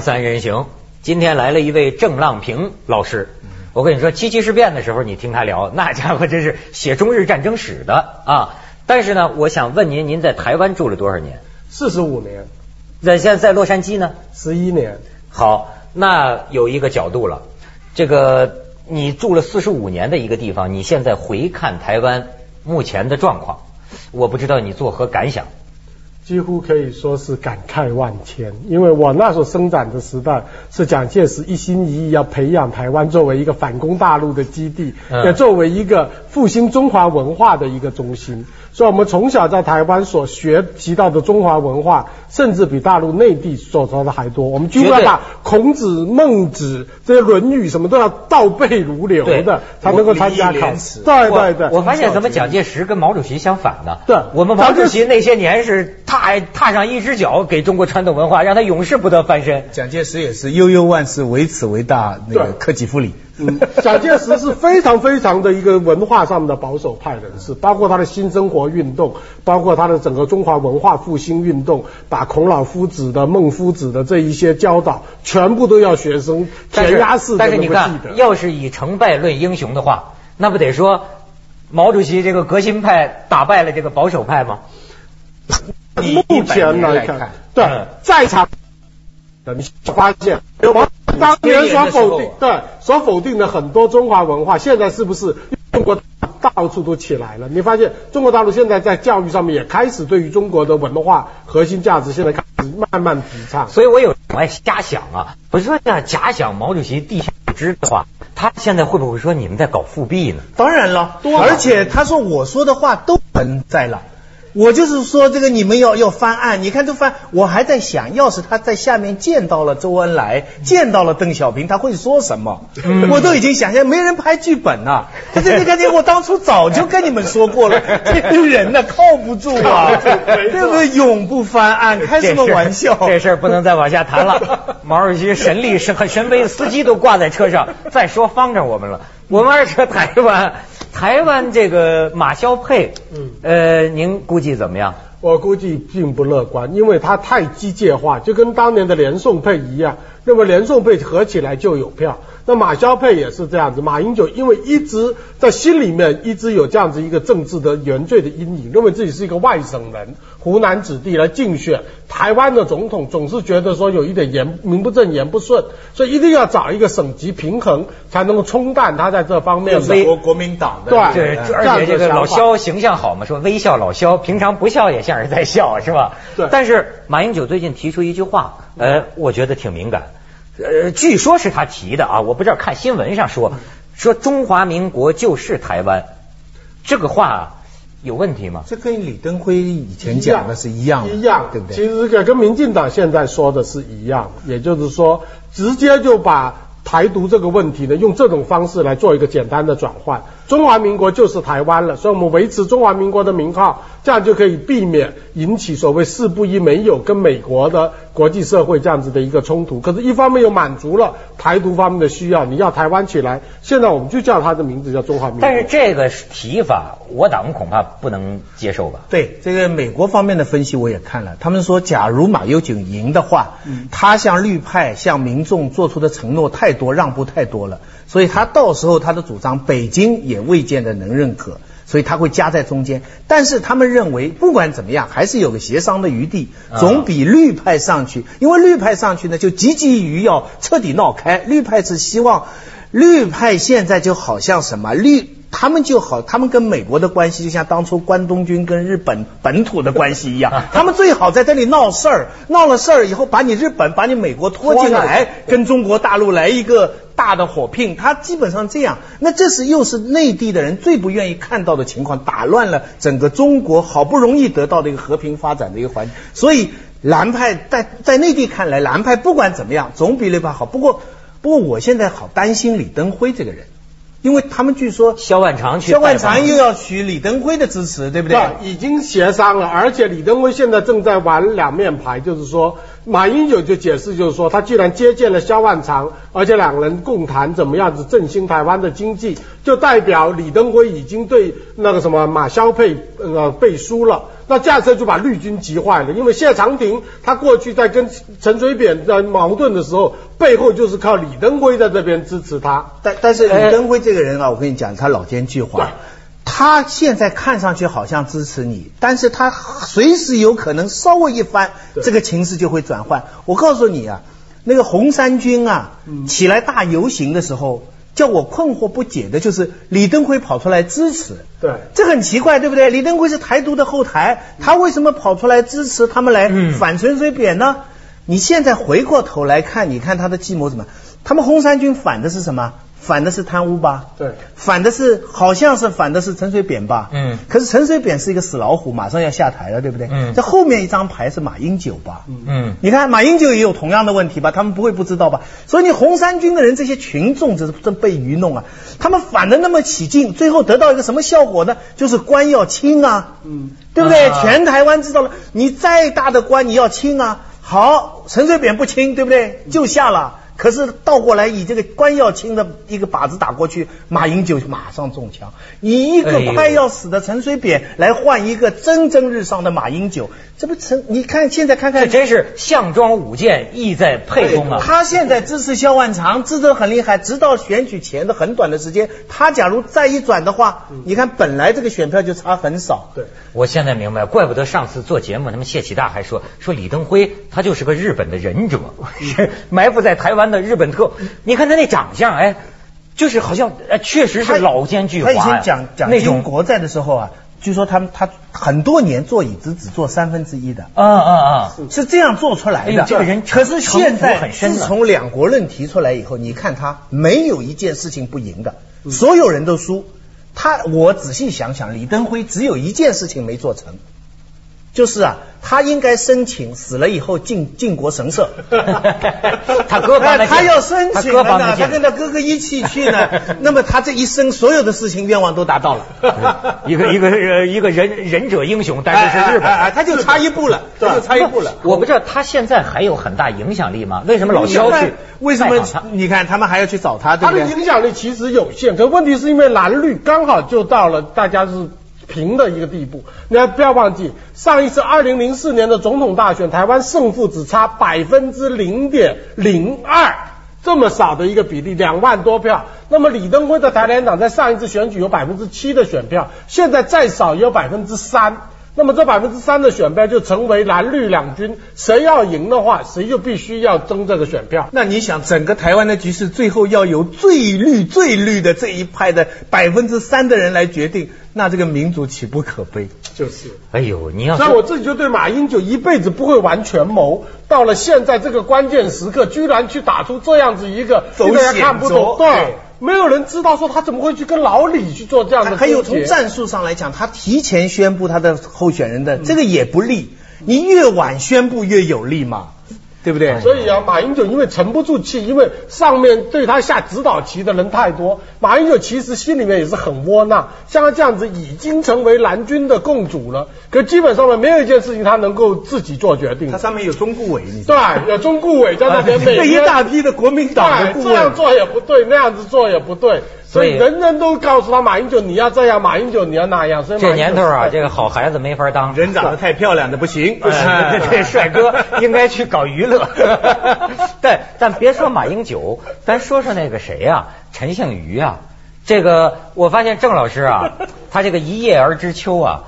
锵三人行，今天来了一位郑浪平老师。我跟你说，七七事变的时候，你听他聊，那家伙真是写中日战争史的啊。但是呢，我想问您，您在台湾住了多少年？四十五年，在现在在洛杉矶呢？十一年。好，那有一个角度了，这个你住了四十五年的一个地方，你现在回看台湾目前的状况，我不知道你作何感想。几乎可以说是感慨万千，因为我那时候生长的时代是蒋介石一心一意要培养台湾作为一个反攻大陆的基地，也作为一个复兴中华文化的一个中心。所以，我们从小在台湾所学习到的中华文化，甚至比大陆内地所说的还多。我们几乎要把孔子、孟子这些《论语》什么都要倒背如流的，才能够参加考试。对对对。我发现怎么蒋介石跟毛主席相反呢？对，我们毛主席那些年是踏踏上一只脚给中国传统文化，让他永世不得翻身。蒋介石也是悠悠万事，唯此为大，那个克己复礼。嗯蒋介石是非常非常的一个文化上的保守派人士，包括他的新生活运动，包括他的整个中华文化复兴运动，把孔老夫子的、孟夫子的这一些教导，全部都要学生填鸭式的 但是你看，要是以成败论英雄的话，那不得说毛主席这个革新派打败了这个保守派吗？目前来看，对，在场你发现有。当年所否定，对，所否定的很多中华文化，现在是不是中国到处都起来了？你发现中国大陆现在在教育上面也开始对于中国的文化核心价值，现在开始慢慢提倡。所以我有我爱瞎想啊，我说呀，假想毛主席地下知的话，他现在会不会说你们在搞复辟呢？当然了，而且他说我说的话都存在了。我就是说，这个你们要要翻案，你看这翻，我还在想，要是他在下面见到了周恩来，见到了邓小平，他会说什么？我都已经想象，没人拍剧本呐。这这这个，我当初早就跟你们说过了，这个人呢靠不住啊，对不对？永不翻案，开什么玩笑？这事儿不能再往下谈了。毛主席神力是很神威，司机都挂在车上，再说方着我们了。我们二车台湾。台湾这个马肖佩，嗯，呃，您估计怎么样？我估计并不乐观，因为它太机械化，就跟当年的连宋配一样。那么连宋配合起来就有票。那马肖佩也是这样子，马英九因为一直在心里面一直有这样子一个政治的原罪的阴影，认为自己是一个外省人、湖南子弟来竞选台湾的总统，总是觉得说有一点言名不正言不顺，所以一定要找一个省级平衡，才能够冲淡他在这方面的国国民党的对，而且这个老肖形象好嘛，说微笑老肖，平常不笑也像是在笑，是吧？对。但是马英九最近提出一句话，呃，我觉得挺敏感。呃，据说是他提的啊，我不知道看新闻上说说中华民国就是台湾，这个话有问题吗？这跟李登辉以前讲的是一样，一样，对不对？其实跟跟民进党现在说的是一样，也就是说，直接就把台独这个问题呢，用这种方式来做一个简单的转换。中华民国就是台湾了，所以我们维持中华民国的名号，这样就可以避免引起所谓四不一没有跟美国的国际社会这样子的一个冲突。可是，一方面又满足了台独方面的需要，你要台湾起来，现在我们就叫它的名字叫中华民国。但是这个提法，我党恐怕不能接受吧？对，这个美国方面的分析我也看了，他们说，假如马英九赢的话，他向绿派、向民众做出的承诺太多，让步太多了。所以他到时候他的主张，北京也未见得能认可，所以他会夹在中间。但是他们认为，不管怎么样，还是有个协商的余地，总比绿派上去。因为绿派上去呢，就积极于要彻底闹开。绿派是希望，绿派现在就好像什么绿。他们就好，他们跟美国的关系就像当初关东军跟日本本土的关系一样，他们最好在这里闹事儿，闹了事儿以后把你日本、把你美国拖进来，跟中国大陆来一个大的火拼，他基本上这样。那这是又是内地的人最不愿意看到的情况，打乱了整个中国好不容易得到的一个和平发展的一个环境。所以蓝派在在内地看来，蓝派不管怎么样总比绿派好。不过不过我现在好担心李登辉这个人。因为他们据说萧万长去，萧万长又要取李登辉的支持，对不对？已经协商了，而且李登辉现在正在玩两面牌，就是说马英九就解释就是说，他既然接见了萧万长，而且两人共谈怎么样子振兴台湾的经济，就代表李登辉已经对那个什么马萧配呃背书了。那这样子就把绿军急坏了，因为谢长廷他过去在跟陈水扁在矛盾的时候，背后就是靠李登辉在这边支持他。但但是李登辉这个人啊，我跟你讲，他老奸巨猾。他现在看上去好像支持你，但是他随时有可能稍微一翻，这个情势就会转换。我告诉你啊，那个红三军啊，起来大游行的时候，叫我困惑不解的就是李登辉跑出来支持。对，这很奇怪，对不对？李登辉是台独的后台，他为什么跑出来支持他们来反陈水扁呢？你现在回过头来看，你看他的计谋怎么？他们红三军反的是什么？反的是贪污吧？对，反的是好像是反的是陈水扁吧？嗯，可是陈水扁是一个死老虎，马上要下台了，对不对？嗯，这后面一张牌是马英九吧？嗯，你看马英九也有同样的问题吧？他们不会不知道吧？所以你红三军的人这些群众这是真被愚弄啊！他们反的那么起劲，最后得到一个什么效果呢？就是官要清啊，嗯，对不对？全台湾知道了，你再大的官你要清啊。好，陈水扁不清，对不对？就下了。可是倒过来以这个关耀清的一个靶子打过去，马英九马上中枪，以一个快要死的陈水扁来换一个蒸蒸日上的马英九，这不成？你看现在看看，这真是项庄舞剑，意在沛公啊！他现在支持萧万长，支持很厉害，直到选举前的很短的时间，他假如再一转的话，你看本来这个选票就差很少。对，我现在明白，怪不得上次做节目，他们谢启大还说说李登辉他就是个日本的忍者，埋伏在台湾。的日本特，你看他那长相，哎，就是好像，哎，确实是老奸巨猾。他以前讲讲那种国在的时候啊，据说他他很多年坐椅子只坐三分之一的。啊啊啊！是这样做出来的。这个人，可是现在自从两国论提出来以后，你看他没有一件事情不赢的，所有人都输。他，我仔细想想，李登辉只有一件事情没做成。就是啊，他应该申请死了以后进晋国神社。他哥帮他要申请呢，他跟他哥哥一起去呢。那么他这一生所有的事情愿望都达到了。一个一个一个忍忍者英雄，但是是日本，他就差一步了，他就差一步了。我不知道他现在还有很大影响力吗？为什么老消去？为什么你看他们还要去找他？他的影响力其实有限，可问题是因为蓝绿刚好就到了大家是。平的一个地步，你要不要忘记上一次二零零四年的总统大选，台湾胜负只差百分之零点零二，这么少的一个比例，两万多票。那么李登辉的台联党在上一次选举有百分之七的选票，现在再少也有百分之三。那么这百分之三的选票就成为蓝绿两军，谁要赢的话，谁就必须要争这个选票。那你想，整个台湾的局势最后要由最绿最绿的这一派的百分之三的人来决定，那这个民主岂不可悲？就是，哎呦，你要那我自己就对马英九一辈子不会玩权谋，到了现在这个关键时刻，居然去打出这样子一个走险懂，对。没有人知道说他怎么会去跟老李去做这样的。还有从战术上来讲，他提前宣布他的候选人的这个也不利，你越晚宣布越有利嘛。对不对？所以啊，马英九因为沉不住气，因为上面对他下指导棋的人太多，马英九其实心里面也是很窝囊。像他这样子已经成为蓝军的共主了，可基本上呢没有一件事情他能够自己做决定。他上面有中顾委，对，有中顾委在那边，每一大批的国民党的顾问，这样做也不对，那样子做也不对。所以人人都告诉他马英九你要这样，马英九你要那样。所以这年头啊，这个好孩子没法当，人长得太漂亮的不行，不行这帅哥应该去搞娱乐。对，但别说马英九，咱说说那个谁呀，陈幸妤啊。这个我发现郑老师啊，他这个一叶而知秋啊，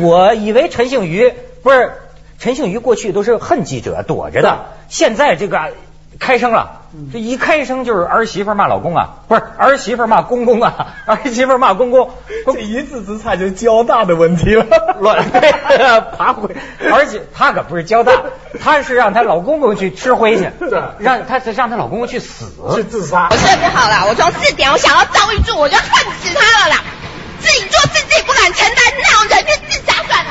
我以为陈幸妤不是陈幸妤过去都是恨记者躲着的，现在这个。开声了，这一开声就是儿媳妇骂老公啊，不是儿媳妇骂公公啊，儿媳妇骂公公，这一字之差就交大的问题了，乱 爬回，而且她可不是交大，她是让她老公公去吃灰去，让她让她老公公去死，去自杀。我这不好了，我从四点我想到赵玉柱，我就恨死他了啦，自己做事自己不敢承担，那种人就自杀算了。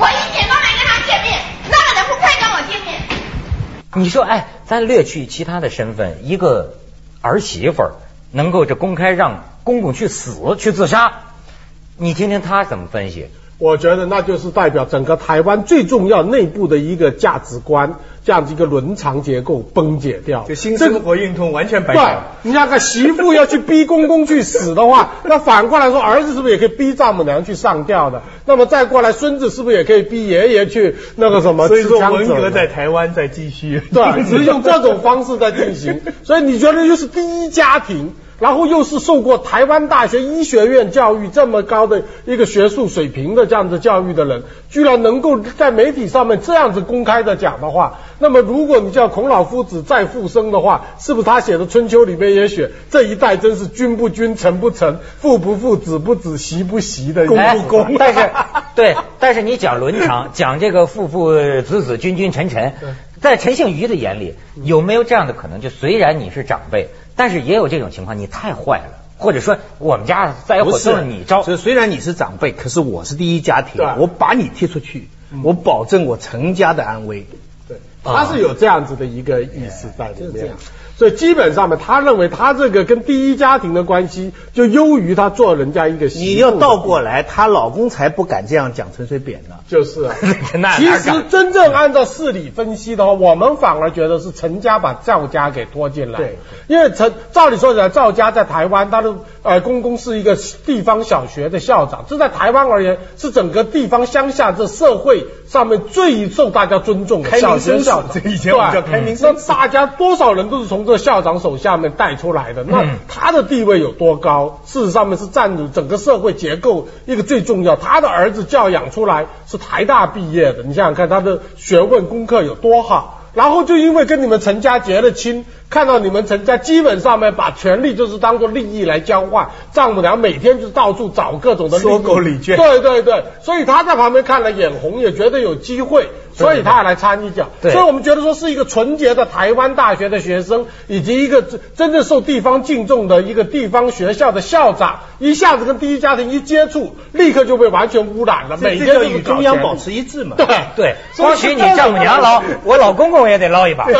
我一点都没跟他见面。那个人不配跟我见面。你说，哎，咱略去其他的身份，一个儿媳妇儿能够这公开让公公去死去自杀，你听听他怎么分析？我觉得那就是代表整个台湾最重要内部的一个价值观，这样子一个伦常结构崩解掉。就新生活运动完全白对。，你那个媳妇要去逼公公去死的话，那反过来说，儿子是不是也可以逼丈母娘去上吊的？那么再过来，孙子是不是也可以逼爷爷去那个什么？所以说文革在台湾在继续。对，只是用这种方式在进行。所以你觉得就是第一家庭，然后又是受过台湾大学医学院教育这么高的一个学术水平的这样子教育的人，居然能够在媒体上面这样子公开的讲的话，那么如果你叫孔老夫子再复生的话，是不是他写的《春秋》里面也写这一代真是君不君，臣不臣，父不父，子不子，媳不媳的，公哎不公？但是对，但是你讲伦常，讲这个父父子子君君臣臣，在陈幸妤的眼里，有没有这样的可能？就虽然你是长辈，但是也有这种情况，你太坏了，或者说我们家再不火都是你招。就虽然你是长辈，可是我是第一家庭，我把你踢出去，我保证我成家的安危。对，他是有这样子的一个意思在里面。所以基本上呢，他认为他这个跟第一家庭的关系就优于他做人家一个媳妇你要倒过来，她老公才不敢这样讲陈水扁呢。就是啊。其实真正按照事理分析的话，我们反而觉得是陈家把赵家给拖进来。对，因为陈照理说起来，赵家在台湾，他的呃公公是一个地方小学的校长，这在台湾而言是整个地方乡下这社会上面最受大家尊重的小学校长。以前我们叫开明那大家多少人都是从这个校长手下面带出来的，那嗯他的地位有多高？事实上面是占有整个社会结构一个最重要。他的儿子教养出来是台大毕业的，你想想看他的学问功课有多好。然后就因为跟你们陈家结了亲，看到你们陈家基本上面把权力就是当做利益来交换，丈母娘每天就到处找各种的利益收购礼券对对对，所以他在旁边看了眼红，也觉得有机会，所以他也来参一脚。所以我们觉得说是一个纯洁的台湾大学的学生，以及一个真真正受地方敬重的一个地方学校的校长，一下子跟第一家庭一接触，立刻就被完全污染了，每这天与中央保持一致嘛。对对，所以光许你丈母娘捞，我老公公也得捞一把。对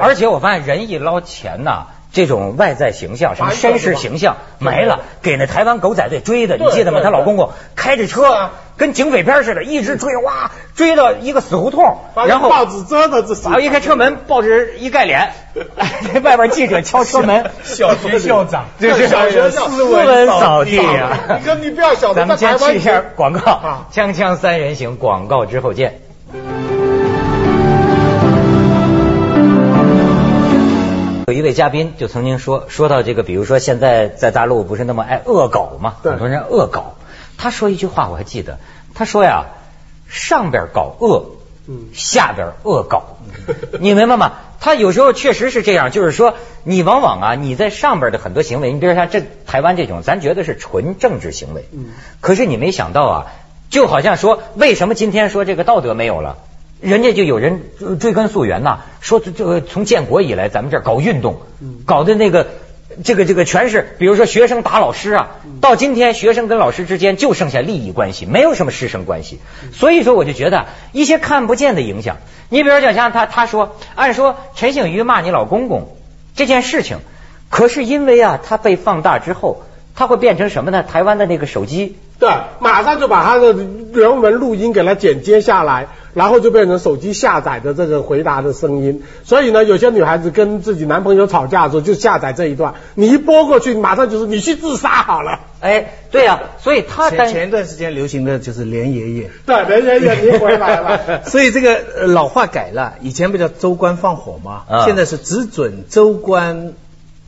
而且我发现人一捞钱呐。这种外在形象，什么绅士形象没了，给那台湾狗仔队追的，你记得吗？对她老公公开着车啊，跟警匪片似的，一直追，哇，追到一个死胡同，然后报纸遮的这是然后一开车门，报纸一盖脸，外边记者敲车门，小学校长。这是小学校斯文扫地啊。你跟你不要晓得，咱们在台湾先去一下广告。啊，锵锵三人行，广告之后见。有一位嘉宾就曾经说，说到这个，比如说现在在大陆不是那么爱恶搞嘛，对很多人恶搞。他说一句话我还记得，他说呀，上边搞恶，嗯下边恶搞，你明白吗？他有时候确实是这样，就是说你往往啊，你在上边的很多行为，你比如说像这台湾这种，咱觉得是纯政治行为，嗯可是你没想到啊，就好像说为什么今天说这个道德没有了？人家就有人呃追根溯源呐、说这这个从建国以来，咱们这儿搞运动，搞的那个这个这个全是，比如说学生打老师啊，到今天学生跟老师之间就剩下利益关系，没有什么师生关系。所以说，我就觉得一些看不见的影响，你比如就像他他说，按说陈醒瑜骂你老公公这件事情，可是因为啊，他被放大之后，他会变成什么呢？台湾的那个手机对，马上就把它的原文录音给它剪接下来，然后就变成手机下载的这个回答的声音。所以呢，有些女孩子跟自己男朋友吵架的时候，就下载这一段，你一播过去，马上就是你去自杀好了。哎，对呀、所以他担前前一段时间流行的就是连爷爷。对，连爷爷你回来了。所以这个呃老话改了，以前不叫州官放火吗？啊现在是只准州官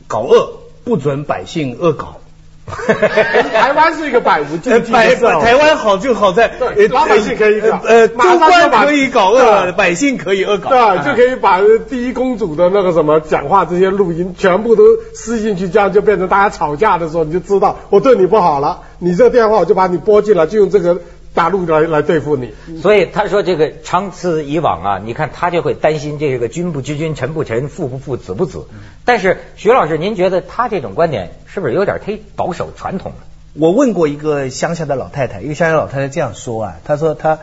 搞恶，不准百姓恶搞。台湾是一个百无禁忌百的社会台湾好就好在对老百姓可以搞呃，州官可以搞恶，对。百姓可以恶搞。对啊，就可以把第一公主的那个什么讲话这些录音全部都撕进去，这样就变成大家吵架的时候，你就知道我对你不好了，你这个电话我就把你拨进来，就用这个大陆来来对付你。所以他说这个长此以往啊，你看他就会担心这个君不知君，臣不臣，父不父，子不子。但是徐老师，您觉得他这种观点是不是有点忒保守传统了？我问过一个乡下的老太太，一个乡下老太太这样说啊，她说她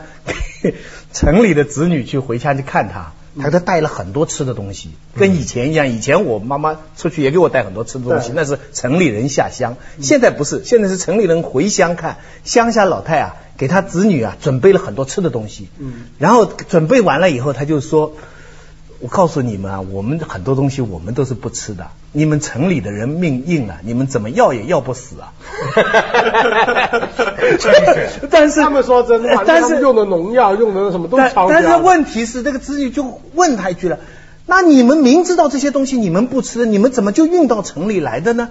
城里的子女去回家去看她，她给她带了很多吃的东西，跟以前一样。以前我妈妈出去也给我带很多吃的东西，那是城里人下乡。现在不是，现在是城里人回乡看，乡下老太啊给他子女啊准备了很多吃的东西。嗯，然后准备完了以后，他就说。我告诉你们啊，我们很多东西我们都是不吃的。你们城里的人命硬啊，你们怎么要也要不死啊。但是他们说真话，但是用的农药用的什么都超但是问题是，这个子女就问他一句了：那你们明知道这些东西你们不吃，你们怎么就运到城里来的呢？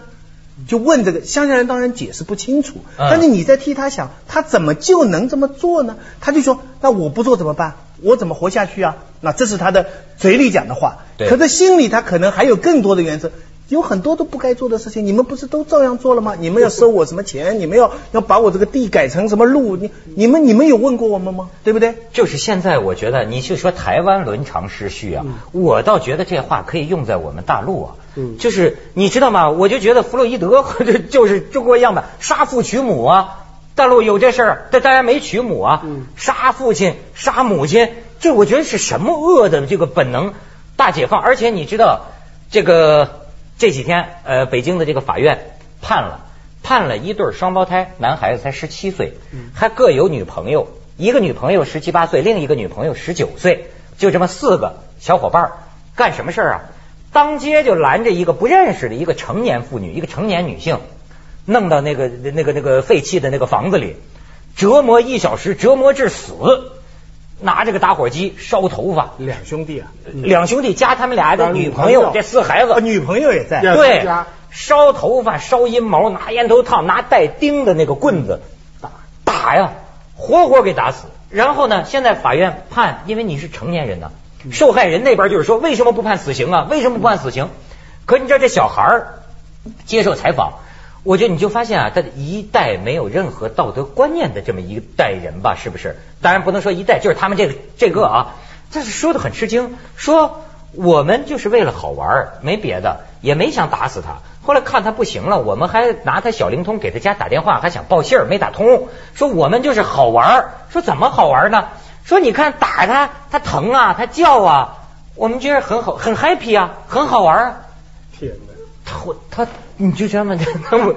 就问这个乡下人当然解释不清楚，但是你在替他想，他怎么就能这么做呢？他就说：那我不做怎么办？我怎么活下去啊？那这是他的嘴里讲的话，可是心里他可能还有更多的原则，有很多都不该做的事情，你们不是都照样做了吗？你们要收我什么钱？你们要要把我这个地改成什么路？你你们你们有问过我们吗？对不对？就是现在，我觉得你就说台湾伦常失序啊，我倒觉得这话可以用在我们大陆啊。嗯，就是你知道吗？我就觉得弗洛伊德 就是中国样板，杀父娶母啊。大陆有这事儿，但大家没娶母啊，杀父亲、杀母亲，这我觉得是什么恶的这个本能大解放？而且你知道，这个这几天呃，北京的这个法院判了，判了一对双胞胎，男孩子才十七岁，还各有女朋友，一个女朋友十七八岁，另一个女朋友十九岁，就这么四个小伙伴干什么事儿啊？当街就拦着一个不认识的一个成年妇女，一个成年女性。弄到那个那个那个废弃的那个房子里，折磨一小时，折磨致死，拿着个打火机烧头发。两兄弟啊，两兄弟加他们俩的女朋友，这四孩子，女朋友也在。对，烧头发，烧阴毛，拿烟头烫，拿带钉的那个棍子打打呀，活活给打死。然后呢，现在法院判，因为你是成年人呢，受害人那边就是说，为什么不判死刑啊？为什么不判死刑？可你知道这小孩儿接受采访。我觉得你就发现啊，他一代没有任何道德观念的这么一代人吧，是不是？当然不能说一代，就是他们这个这个啊，这是说的很吃惊，说我们就是为了好玩，没别的，也没想打死他。后来看他不行了，我们还拿他小灵通给他家打电话，还想报信儿，没打通。说我们就是好玩儿，说怎么好玩呢？说你看打他，他疼啊，他叫啊，我们觉得很好，很 happy 啊，很好玩啊。天哪！他他，你就这么他们，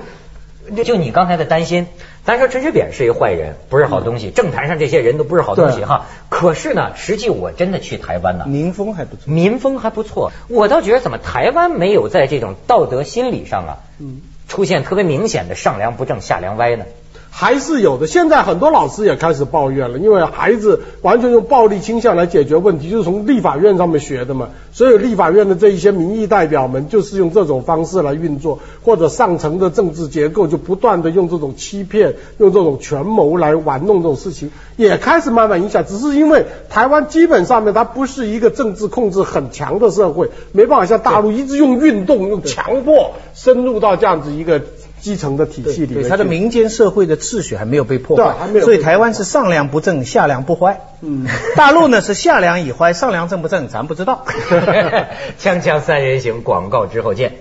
就你刚才的担心，咱说陈水扁是一个坏人，不是好东西，政坛上这些人都不是好东西哈。可是呢，实际我真的去台湾呢，民风还不错，民风还不错。我倒觉得怎么台湾没有在这种道德心理上啊，嗯，出现特别明显的上梁不正下梁歪呢？还是有的，现在很多老师也开始抱怨了，因为孩子完全用暴力倾向来解决问题，就是从立法院上面学的嘛。所以立法院的这一些民意代表们就是用这种方式来运作，或者上层的政治结构就不断的用这种欺骗、用这种权谋来玩弄这种事情，也开始慢慢影响。只是因为台湾基本上面它不是一个政治控制很强的社会，没办法像大陆一直用运动、用强迫深入到这样子一个。基层的体系里，对他的民间社会的秩序还没有被破坏，所以台湾是上梁不正下梁不坏。嗯，大陆呢是下梁已坏，上梁正不正咱不知道。锵锵三人行，广告之后见。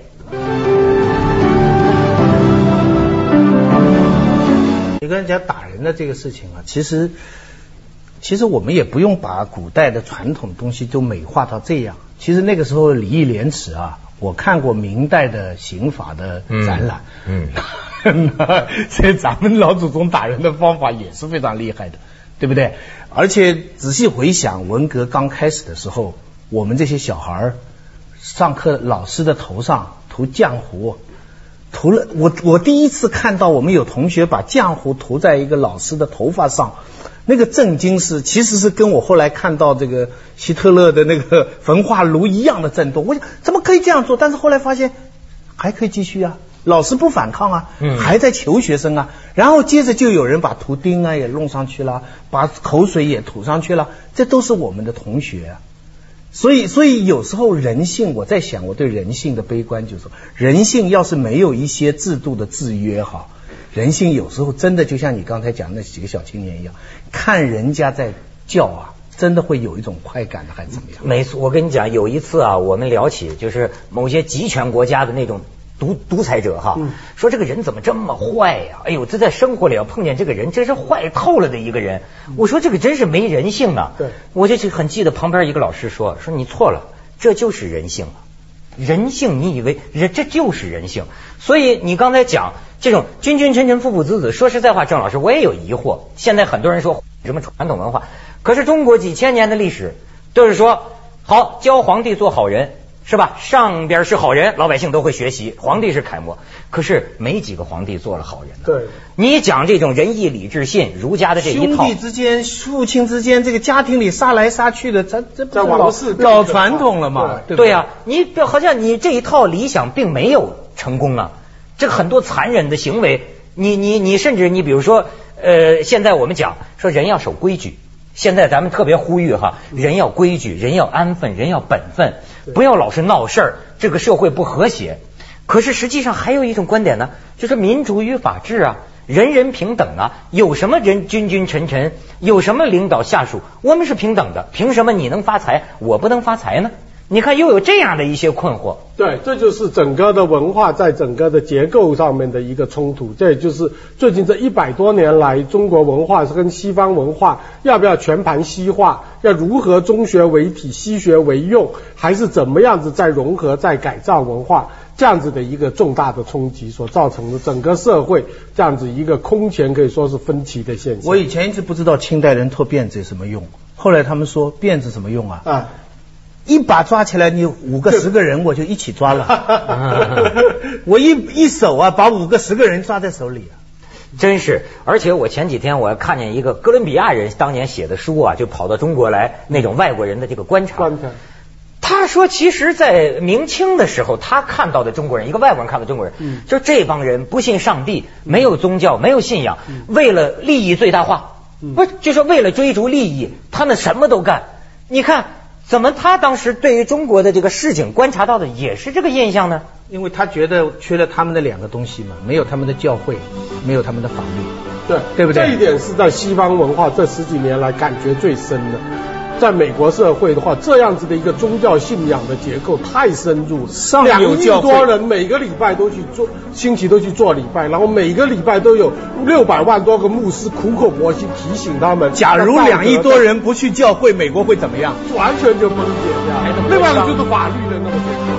你跟人家打人的这个事情啊，其实其实我们也不用把古代的传统东西都美化到这样。其实那个时候礼义廉耻啊。我看过明代的刑法的展览，嗯，所以咱们老祖宗打人的方法也是非常厉害的，对不对？而且仔细回想，文革刚开始的时候，我们这些小孩儿上课，老师的头上涂浆糊，涂了我我第一次看到我们有同学把浆糊涂在一个老师的头发上。那个震惊是，其实是跟我后来看到这个希特勒的那个焚化炉一样的震动。我想怎么可以这样做？但是后来发现还可以继续啊，老师不反抗啊，还在求学生啊。然后接着就有人把图钉啊也弄上去了，把口水也吐上去了，这都是我们的同学。所以，所以有时候人性，我在想，我对人性的悲观就是说，人性要是没有一些制度的制约哈。人性有时候真的就像你刚才讲那几个小青年一样，看人家在叫啊，真的会有一种快感的，还是怎么样？没错，我跟你讲，有一次啊，我们聊起就是某些集权国家的那种独独裁者哈，说这个人怎么这么坏呀？哎呦，这在生活里要碰见这个人，真是坏透了的一个人。我说这个真是没人性啊！对，我就很记得旁边一个老师说，说你错了，这就是人性啊。人性，你以为人这就是人性？所以你刚才讲这种君君臣臣父父子子，说实在话，郑老师我也有疑惑。现在很多人说什么传统文化，可是中国几千年的历史都是说好教皇帝做好人。是吧？上边是好人，老百姓都会学习，皇帝是楷模。可是没几个皇帝做了好人。对，你讲这种仁义礼智信，儒家的这一套，兄弟之间、父亲之间，这个家庭里杀来杀去的，咱这不老老传统了嘛？对呀，你好像你这一套理想并没有成功啊。这很多残忍的行为，你你你，甚至你比如说，呃，现在我们讲说人要守规矩。现在咱们特别呼吁哈，人要规矩，人要安分，人要本分，不要老是闹事儿，这个社会不和谐。可是实际上还有一种观点呢，就是民主与法治啊，人人平等啊，有什么人君君臣臣，有什么领导下属，我们是平等的，凭什么你能发财，我不能发财呢？你看，又有这样的一些困惑。对，这就是整个的文化在整个的结构上面的一个冲突。这也就是最近这一百多年来，中国文化是跟西方文化要不要全盘西化，要如何中学为体，西学为用，还是怎么样子在融合、在改造文化，这样子的一个重大的冲击所造成的整个社会这样子一个空前可以说是分歧的现象。我以前一直不知道清代人脱辫子有什么用，后来他们说辫子什么用啊？啊。一把抓起来，你五个十个人我就一起抓了。我一一手啊，把五个十个人抓在手里啊，真是。而且我前几天我看见一个哥伦比亚人当年写的书啊，就跑到中国来那种外国人的这个观察。他说，其实，在明清的时候，他看到的中国人，一个外国人看到中国人，就这帮人不信上帝，没有宗教，没有信仰，为了利益最大化，不是，就是为了追逐利益，他们什么都干。你看。怎么他当时对于中国的这个市井观察到的也是这个印象呢？因为他觉得缺了他们的两个东西嘛，没有他们的教会，没有他们的法律，对对不对？这一点是在西方文化这十几年来感觉最深的。在美国社会的话，这样子的一个宗教信仰的结构太深入了，两亿多人每个礼拜都去做，星期都去做礼拜，然后每个礼拜都有 六百万多个牧师苦口婆心提醒他们。假如 两亿多人不去教会，美国会怎么样？完全就崩解掉。另外一个就是法律的那么。